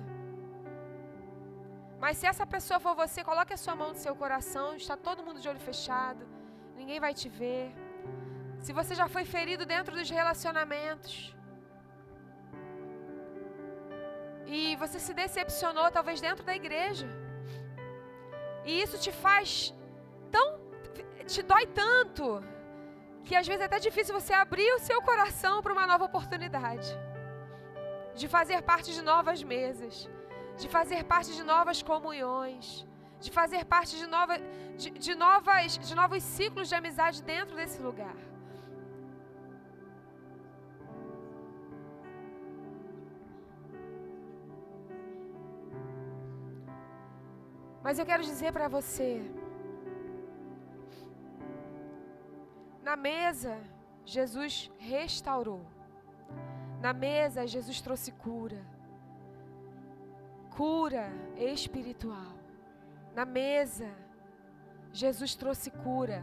Speaker 1: Mas se essa pessoa for você, coloque a sua mão no seu coração. Está todo mundo de olho fechado. Ninguém vai te ver. Se você já foi ferido dentro dos relacionamentos. E você se decepcionou, talvez dentro da igreja. E isso te faz tão. te dói tanto que às vezes é até difícil você abrir o seu coração para uma nova oportunidade. De fazer parte de novas mesas, de fazer parte de novas comunhões, de fazer parte de, nova, de, de, novas, de novos ciclos de amizade dentro desse lugar. Mas eu quero dizer para você, Na mesa, Jesus restaurou. Na mesa, Jesus trouxe cura. Cura espiritual. Na mesa, Jesus trouxe cura.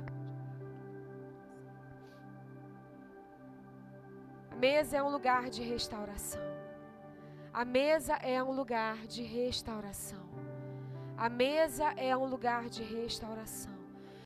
Speaker 1: A mesa é um lugar de restauração. A mesa é um lugar de restauração. A mesa é um lugar de restauração.